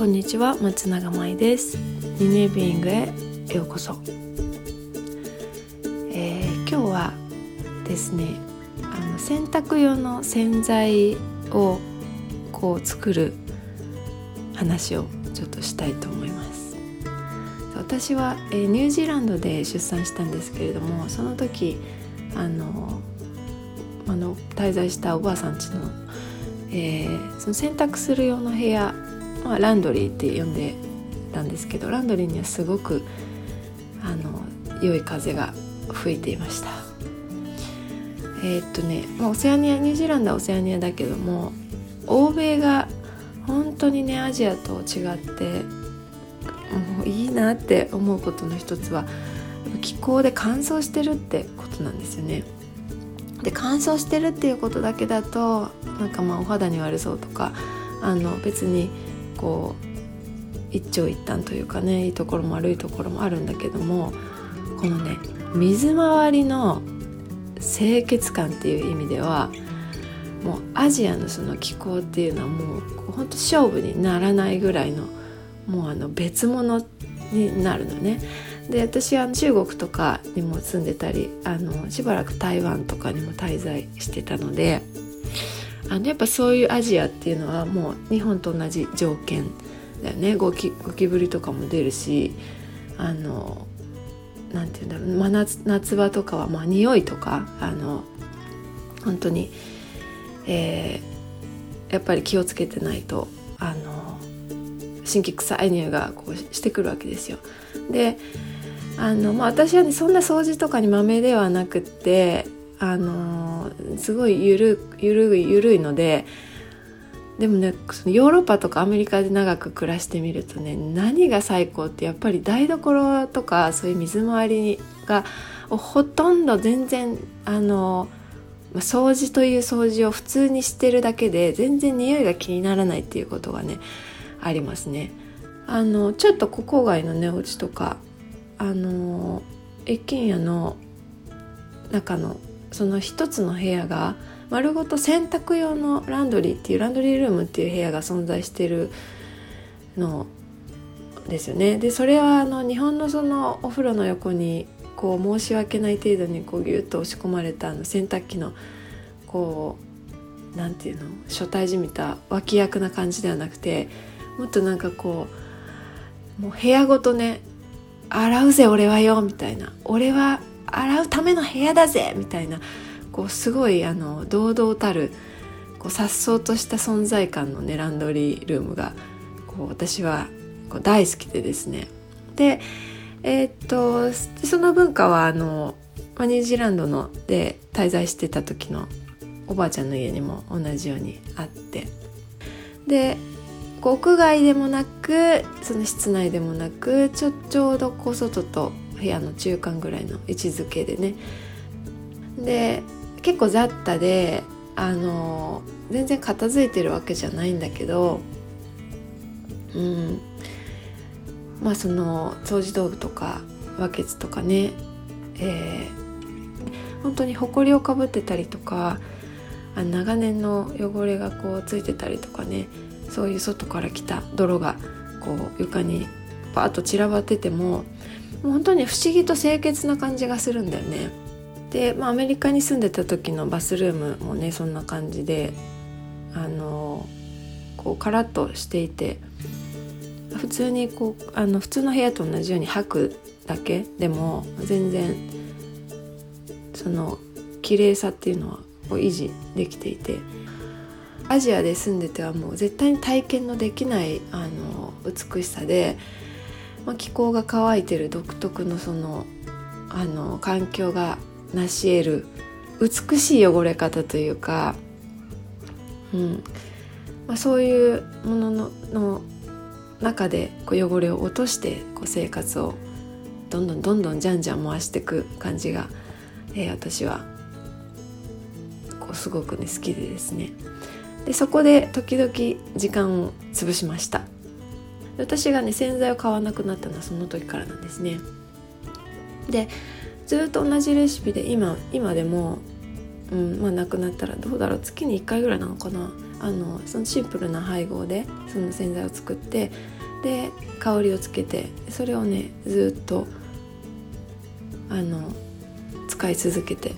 こんにちは松永舞です。ニネビーイングへようこそ、えー、今日はですねあの洗濯用の洗剤をこう作る話をちょっとしたいと思います。私は、えー、ニュージーランドで出産したんですけれどもその時あのあの滞在したおばあさんちの,、えー、その洗濯する用の部屋まあ、ランドリーって呼んでたんですけどランドリーにはすごくあの良い風が吹いていましたえー、っとね、まあ、オセアニアニュージーランドはオセアニアだけども欧米が本当にねアジアと違ってもういいなって思うことの一つは気候で乾燥してるってことなんですよね。で乾燥してるっていうことだけだとなんかまあお肌に悪そうとかあの別にこう一長一短というかねいいところも悪いところもあるんだけどもこのね水回りの清潔感っていう意味ではもうアジアのその気候っていうのはもうほんと勝負にならないぐらいのもうあの別物になるのね。で私は中国とかにも住んでたりあのしばらく台湾とかにも滞在してたのであのやっぱそういうアジアっていうのはもう日本と同じ条件だよねゴキゴキブリとかも出るしあのなんて言うんだろう、真夏夏場とかはまあ匂いとかあの本当に、えー、やっぱり気をつけてないとあの新規臭い匂いがこうしてくるわけですよ。であの、まあ、私はねそんな掃除とかにまめではなくってあのすごいゆるゆるいゆるいのででもねそのヨーロッパとかアメリカで長く暮らしてみるとね何が最高ってやっぱり台所とかそういう水回りがほとんど全然あの掃除という掃除を普通にしてるだけで全然匂いが気にならないっていうことがねありますね。あのちょっと郊外のねお家とかあの一軒家の中のその一つの部屋が丸ごと洗濯用のランドリーっていうランドリールームっていう部屋が存在してるのですよね。でそれはあの日本のそのお風呂の横にこう申し訳ない程度にこうギュッと押し込まれたあの洗濯機のこうなんていうの？初対じみた脇役な。感じではなくてもっとなんかこうもう部屋ごとね洗うぜ俺はよみたいな俺は洗うための部屋だぜみたいなこうすごいあの堂々たるこう颯爽とした存在感のねランドリールームがこう私はこう大好きでですね。でえー、っとその文化はあのニュージーランドので滞在してた時のおばあちゃんの家にも同じようにあって。で屋外でもなくその室内でもなくちょちょうどこう外と部屋の中間ぐらいの位置づけでね。で結構雑多であの全然片付いてるわけじゃないんだけどうん。まあその掃除道具とかバケツとかね、えー、本当にほこりをかぶってたりとかあ長年の汚れがこうついてたりとかね。そういう外から来た泥がこう床にパーッと散らばっててももう本当に不思議と清潔な感じがするんだよね。で、まあ、アメリカに住んでた時のバスルームもねそんな感じであのこうカラッとしていて普通にこうあの普通の部屋と同じように吐くだけでも全然その綺麗さっていうのはこう維持できていてアジアで住んでてはもう絶対に体験のできないあの美しさでまあ、気候が乾いてる独特のそのあの環境が成し得る美しい汚れ方というか、うん。まあ、そういうもののの中でこう汚れを落としてこう生活をどんどんどんどんじゃんじゃん回していく感じが、えー、私はこうすごくね好きでですね。でそこで時々時間を潰しました。私がね洗剤を買わなくなったのはその時からなんですね。でずっと同じレシピで今今でも、うんまあ、なくなったらどうだろう月に1回ぐらいなのかな。あのそのシンプルな配合でその洗剤を作ってで香りをつけてそれをねずっとあの使い続けて、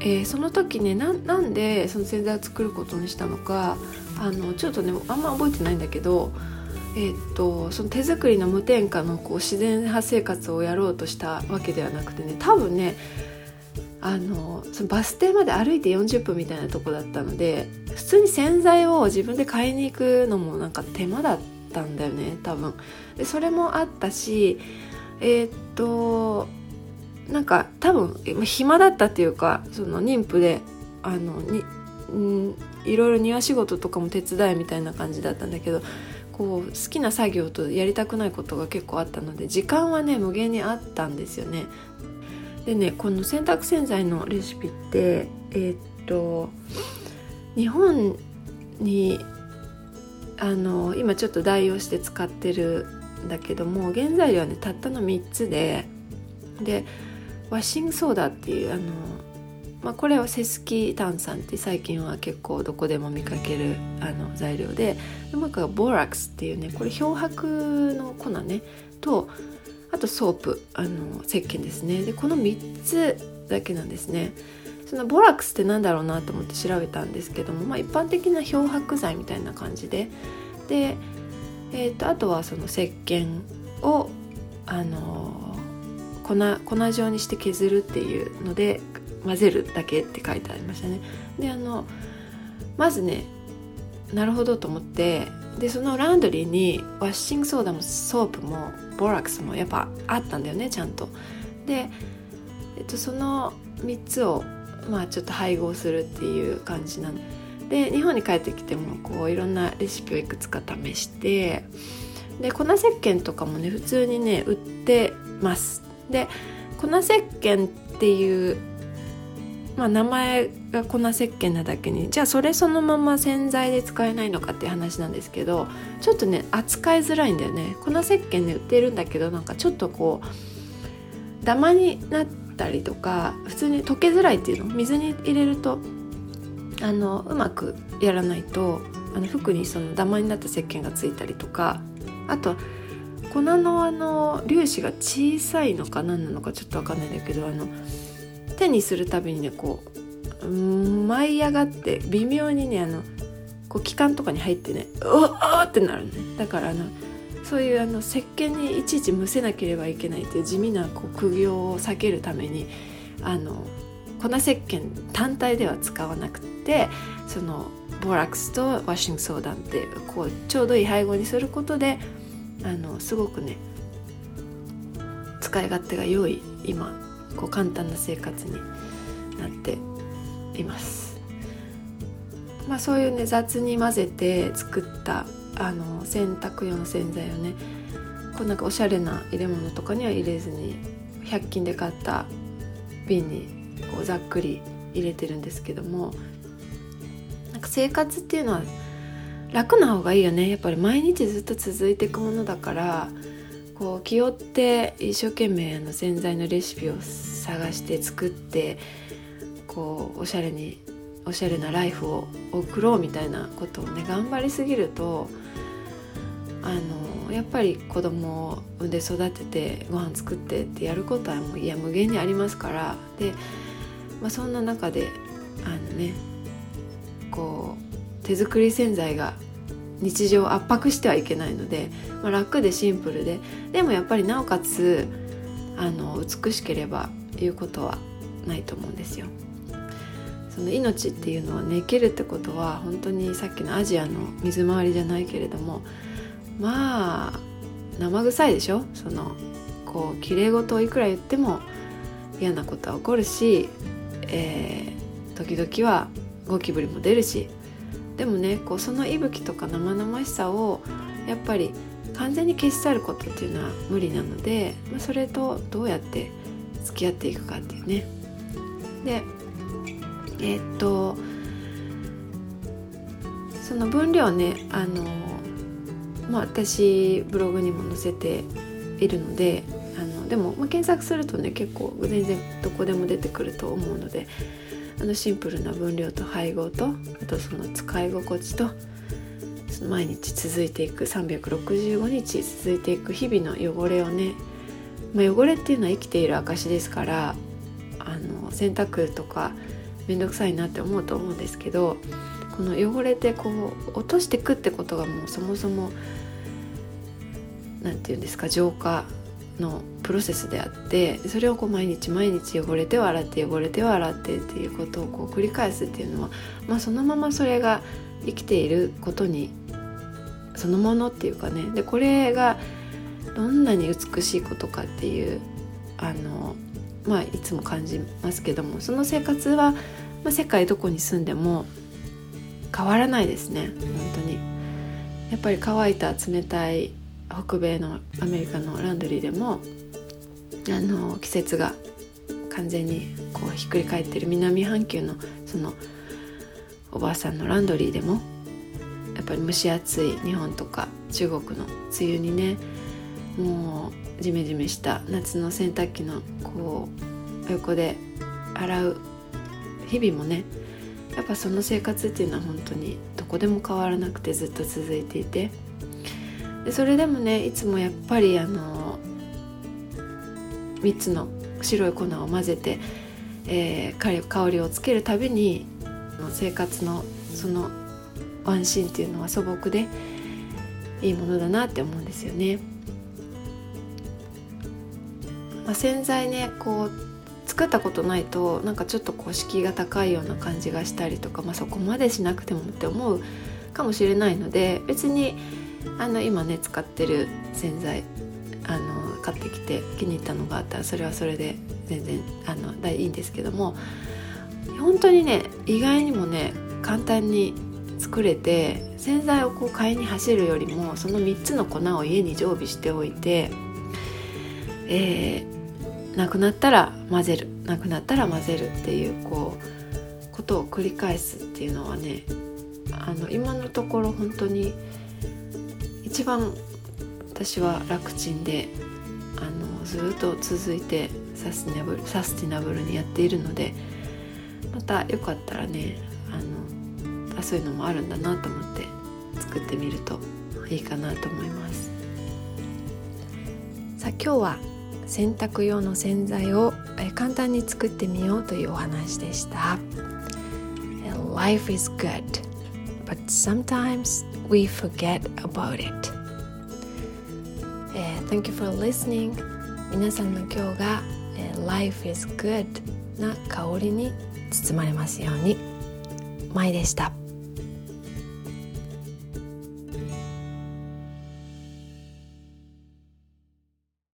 えー、その時ねなんでその洗剤を作ることにしたのかあのちょっとねあんま覚えてないんだけどえー、っとその手作りの無添加のこう自然派生活をやろうとしたわけではなくてね多分ねあのそのバス停まで歩いて40分みたいなとこだったので普通に洗剤を自分で買いに行くのもなんか手間だったんだよね多分。でそれもあったしえー、っとなんか多分暇だったっていうかその妊婦であのに、ん、いろいろ庭仕事とかも手伝いみたいな感じだったんだけどこう好きな作業とやりたくないことが結構あったので時間はね無限にあったんですよね。でねこの洗濯洗剤のレシピってえー、っと日本にあの今ちょっと代用して使ってるんだけども原材料はねたったの3つででwashing soda っていうあのまあ、これはセスキ炭酸って最近は結構どこでも見かけるあの材料でもう一個は borax っていうねこれ漂白の粉ねとあと soap あの石鹸ですね。でこの3つだけなんですね。その borax って何だろうなと思って調べたんですけども、まあ、一般的な漂白剤みたいな感じで。で、えーと、とあとはその石鹸をあの粉粉状にして削るっていうので混ぜるだけって書いてありましたね。であのまずねなるほどと思ってでそのランドリーに washing soda も soap も borax もやっぱあったんだよねちゃんと。で、えっと、その3つをまあちょっと配合するっていう感じなんで日本に帰ってきてもこういろんなレシピをいくつか試してで粉石鹸とかもね普通にね売ってます。で粉石鹸っていうまあ、名前が粉石鹸なだけにじゃあそれそのまま洗剤で使えないのかっていう話なんですけどちょっとね扱いづらいんだよね。粉石鹸で売ってるんだけどなんかちょっとこうダマになったりとか普通に溶けづらいっていうの？水に入れるとあのうまくやらないとあの服にそのダマになった石鹸がついたりとかあと粉のあの粒子が小さいのか何なのかちょっと分かんないんだけどあの手にするたびにねこう舞い上がって微妙にねあのこう気管とかに入ってねうわってなるね。だからあのそういうあの石鹸にいちいちむせなければいけないっていう地味なこう苦行を避けるためにあの粉石鹸単体では使わなくてそのボラックスとワッシングソーダってこうちょうどいい配合にすることであのすごくね使い勝手が良い今こう簡単な生活になっています。まあ、そういうね雑に混ぜて作ったあの洗濯用の洗剤をねこうなんかおしゃれな入れ物とかには入れずに100均で買った瓶にこうざっくり入れてるんですけどもなんか生活っていうのは楽な方がいいよねやっぱり毎日ずっと続いていくものだからこう気負って一生懸命あの洗剤のレシピを探して作ってこうおしゃれにおしゃれなライフを送ろうみたいなことをね頑張りすぎるとあのやっぱり子供を産んで育ててご飯作ってってやることはもういや無限にありますからで、まあ、そんな中であのねこう手作り洗剤が日常を圧迫してはいけないので、まあ、楽でシンプルででもやっぱりなおかつあの美しければ言うことはないと思うんですよ。その命っていうのはね生きるってことは本当にさっきのアジアの水回りじゃないけれどもまあ生臭いでしょ？そのこう綺麗事をいくら言っても嫌なことは起こるし、えー、時々はゴキブリも出るしでもねこうその息吹とか生々しさをやっぱり完全に消し去ることっていうのは無理なので、まあ、それとどうやって付き合っていくかっていうね。でえー、っとその分量ねあのまあ私ブログにも載せているのであのでも、まあ、検索するとね結構全然どこでも出てくると思うのであのシンプルな分量と配合とあとその使い心地と毎日続いていく365日続いていく日々の汚れをね、まあ、汚れっていうのは生きている証ですからあの洗濯とか面倒くさいなって思うと思うんですけどこの汚れてこう落としてくってことがもうそもそも何て言うんですか浄化のプロセスであってそれをこう毎日毎日汚れては洗って汚れては洗ってっていうことをこう繰り返すっていうのは、まあ、そのままそれが生きていることにそのものっていうかねでこれがどんなに美しいことかっていうあのまあいつも感じますけどもその生活は、まあ、世界どこに住んでも変わらないですね本当に。やっぱり乾いた冷たい北米のアメリカのランドリーでもあの季節が完全にこうひっくり返ってる南半球のそのおばあさんのランドリーでもやっぱり蒸し暑い日本とか中国の梅雨にねもうジメジメした夏の洗濯機のこう横で洗う日々もねやっぱその生活っていうのは本当にどこでも変わらなくてずっと続いていてでそれでもねいつもやっぱりあの3つの白い粉を混ぜて、えー、香りをつけるたびに生活のそのワンシーンっていうのは素朴でいいものだなって思うんですよね。まあ、洗剤ねこう作ったことないとなんかちょっとこう敷居が高いような感じがしたりとか、まあ、そこまでしなくてもって思うかもしれないので別にあの今ね使ってる洗剤あの買ってきて気に入ったのがあったらそれはそれで全然あのいいんですけども本当にね意外にもね簡単に作れて洗剤をこう買いに走るよりもその3つの粉を家に常備しておいて、えー、なくなったら混ぜるなくなったら混ぜるっていうこうことを繰り返すっていうのはねあの今のところ本当に一番私は楽ちんであのずっと続いてサスティナブルサスティナブルにやっているのでまたよかったらねあのあそういうのもあるんだなと思って作ってみるといいかなと思います。さあ今日は洗濯用の洗剤を簡単に作ってみようというお話でした。Life is good. but sometimes we forget about it、uh, Thank you for listening 皆さんの今日が、uh, Life is good な香りに包まれますように。まいでした。